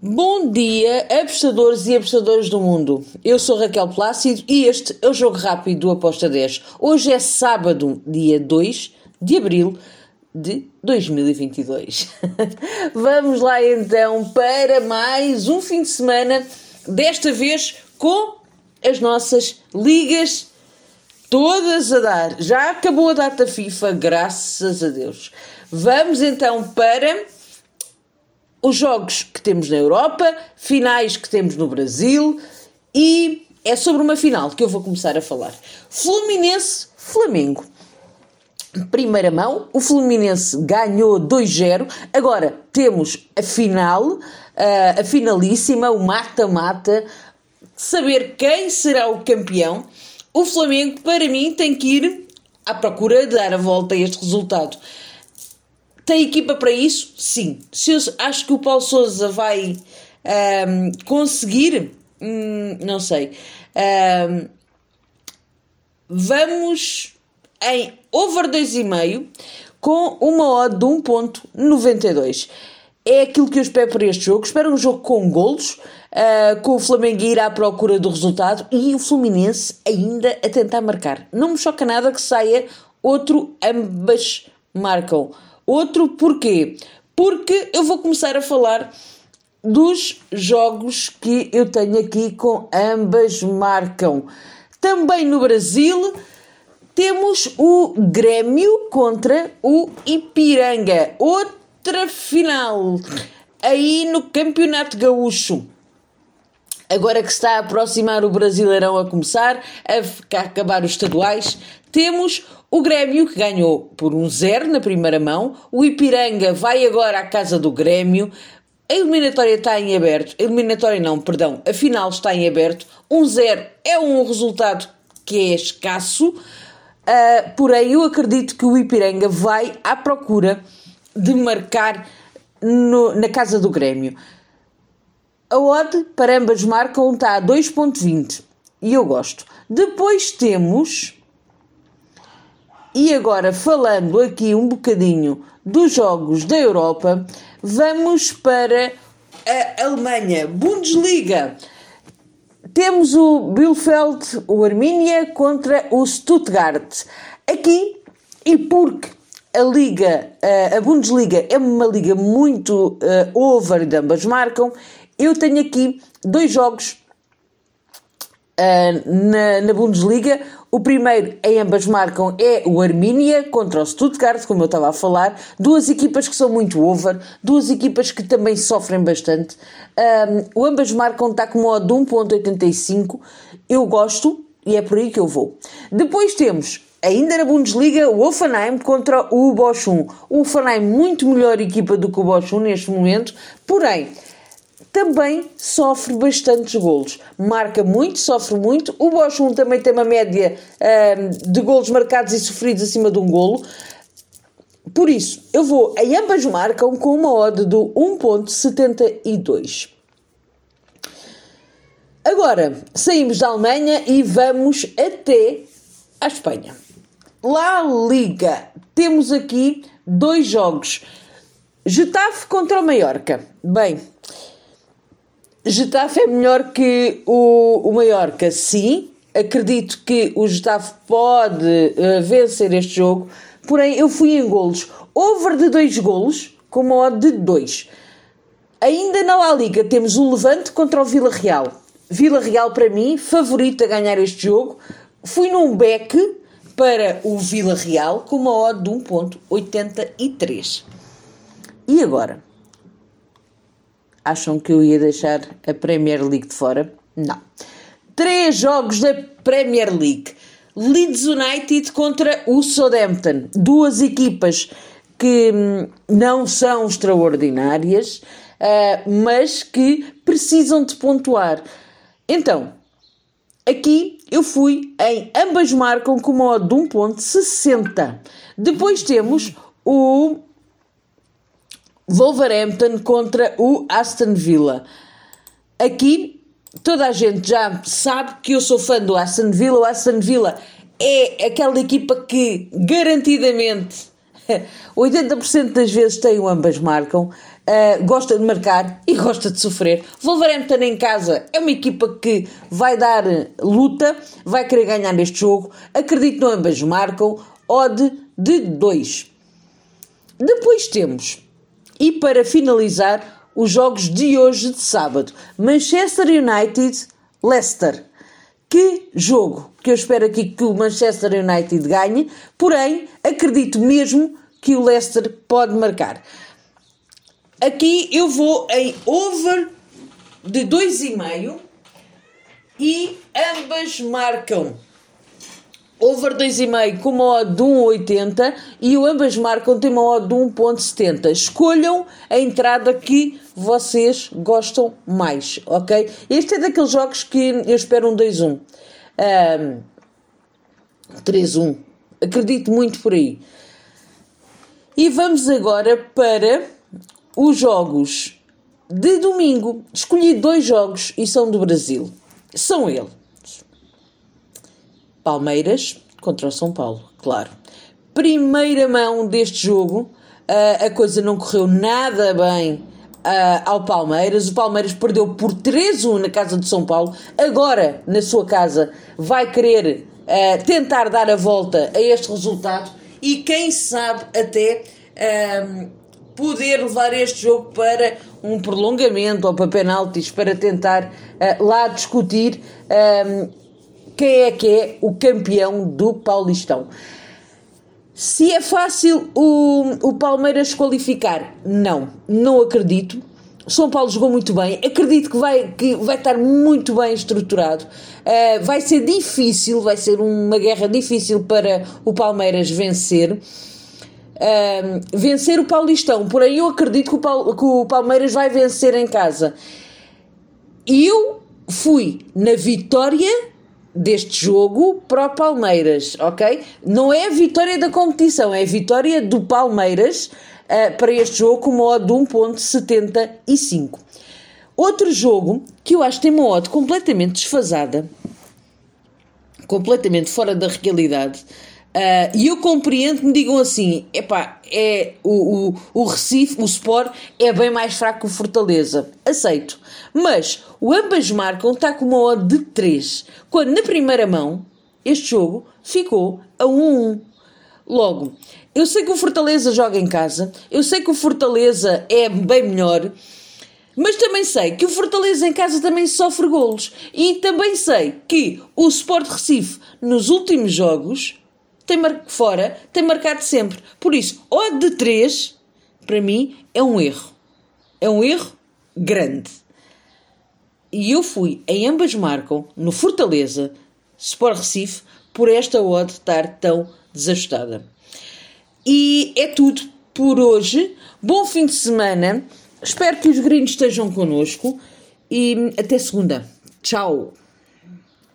Bom dia, apostadores e apostadoras do mundo. Eu sou Raquel Plácido e este é o Jogo Rápido do Aposta 10. Hoje é sábado, dia 2 de abril de 2022. Vamos lá então para mais um fim de semana, desta vez com as nossas ligas todas a dar. Já acabou a data FIFA, graças a Deus. Vamos então para os jogos que temos na Europa, finais que temos no Brasil e é sobre uma final que eu vou começar a falar. Fluminense-Flamengo. Primeira mão, o Fluminense ganhou 2-0. Agora temos a final, a finalíssima, o mata-mata, saber quem será o campeão. O Flamengo, para mim, tem que ir à procura de dar a volta a este resultado. Tem equipa para isso? Sim. Se eu acho que o Paulo Souza vai um, conseguir, hum, não sei. Um, vamos em over 2,5 com uma odd de 1.92. É aquilo que eu espero para este jogo. Espero um jogo com golos, uh, com o Flamengo ir à procura do resultado e o Fluminense ainda a tentar marcar. Não me choca nada que saia outro, ambas marcam. Outro porquê? Porque eu vou começar a falar dos jogos que eu tenho aqui com ambas marcam. Também no Brasil temos o Grêmio contra o Ipiranga. Outra final aí no Campeonato Gaúcho. Agora que está a aproximar o Brasileirão a começar, a acabar os estaduais, temos o Grêmio que ganhou por um zero na primeira mão. O Ipiranga vai agora à casa do Grêmio. A eliminatória está em aberto. A eliminatória não, perdão. A final está em aberto. Um zero é um resultado que é escasso. Uh, porém, eu acredito que o Ipiranga vai à procura de marcar no, na casa do Grêmio. A odd para ambas marcam está a 2.20 e eu gosto. Depois temos, e agora falando aqui um bocadinho dos jogos da Europa, vamos para a Alemanha, Bundesliga. Temos o Bielefeld, o Arminia contra o Stuttgart. Aqui, e porque a Liga, a Bundesliga é uma liga muito uh, over e ambas marcam, eu tenho aqui dois jogos uh, na, na Bundesliga. O primeiro, em ambas marcam, é o Arminia contra o Stuttgart, como eu estava a falar. Duas equipas que são muito over, duas equipas que também sofrem bastante. Um, o ambas marcam está com modo de 1.85. Eu gosto e é por aí que eu vou. Depois temos Ainda na Bundesliga, o Offenheim contra o Bochum. O Offenheim muito melhor equipa do que o Bochum neste momento, porém também sofre bastantes golos. Marca muito, sofre muito. O Bosch 1 também tem uma média um, de golos marcados e sofridos acima de um golo. Por isso, eu vou em ambas marcam com uma odd do 1.72. Agora, saímos da Alemanha e vamos até a Espanha. La Liga. Temos aqui dois jogos. Getafe contra o Mallorca. Bem, Getafe é melhor que o, o Mallorca, sim. Acredito que o Getafe pode uh, vencer este jogo, porém eu fui em golos. Over de 2 golos, com uma odd de 2. Ainda na La Liga temos o Levante contra o Vila Real. Vila Real, para mim, favorito a ganhar este jogo. Fui num back para o Vila Real com uma odd de 1.83. E agora? Acham que eu ia deixar a Premier League de fora? Não. Três jogos da Premier League. Leeds United contra o Southampton. Duas equipas que hum, não são extraordinárias, uh, mas que precisam de pontuar. Então, aqui eu fui em ambas marcam com uma odd de 1.60. Depois temos o Wolverhampton contra o Aston Villa. Aqui toda a gente já sabe que eu sou fã do Aston Villa. O Aston Villa é aquela equipa que garantidamente 80% das vezes tem o ambas marcam. Uh, gosta de marcar e gosta de sofrer. Wolverhampton em casa é uma equipa que vai dar luta, vai querer ganhar neste jogo. Acredito que ambas marcam. Odd de 2. Depois temos, e para finalizar, os jogos de hoje de sábado: Manchester United, Leicester. Que jogo que eu espero aqui que o Manchester United ganhe, porém acredito mesmo que o Leicester pode marcar. Aqui eu vou em over de 2,5 e ambas marcam over 2,5 com uma odd de 1,80 e o ambas marcam tem uma odd de 1,70. Escolham a entrada que vocês gostam mais, ok? Este é daqueles jogos que eu espero um 2-1. Um, 3-1. Acredito muito por aí. E vamos agora para os jogos de domingo. Escolhi dois jogos e são do Brasil. São eles: Palmeiras contra o São Paulo, claro. Primeira mão deste jogo, uh, a coisa não correu nada bem uh, ao Palmeiras. O Palmeiras perdeu por 3-1 na casa de São Paulo. Agora, na sua casa, vai querer uh, tentar dar a volta a este resultado e, quem sabe, até poder levar este jogo para um prolongamento ou para penaltis para tentar lá discutir ehm, quem é que é o campeão do Paulistão. Se é fácil o, o Palmeiras qualificar, não, não acredito. São Paulo jogou muito bem, acredito que vai, que vai estar muito bem estruturado. Uh, vai ser difícil, vai ser uma guerra difícil para o Palmeiras vencer vencer o Paulistão. Porém, eu acredito que o, que o Palmeiras vai vencer em casa. Eu fui na vitória deste jogo para o Palmeiras, ok? Não é a vitória da competição, é a vitória do Palmeiras uh, para este jogo com uma odd de 1.75. Outro jogo que eu acho que tem uma odd completamente desfasada, completamente fora da realidade, Uh, e eu compreendo que me digam assim: epá, é, o, o, o Recife, o Sport, é bem mais fraco que o Fortaleza. Aceito. Mas o ambas marcam está com uma odd de 3, quando na primeira mão este jogo ficou a 1-1. Logo, eu sei que o Fortaleza joga em casa, eu sei que o Fortaleza é bem melhor, mas também sei que o Fortaleza em casa também sofre golos. E também sei que o Sport Recife, nos últimos jogos, tem mar... fora tem marcado sempre. Por isso, ou de 3, para mim, é um erro. É um erro grande. E eu fui, em ambas marcam, no Fortaleza, Sport Recife, por esta odd estar tão desajustada. E é tudo por hoje. Bom fim de semana. Espero que os gringos estejam connosco e até segunda. Tchau!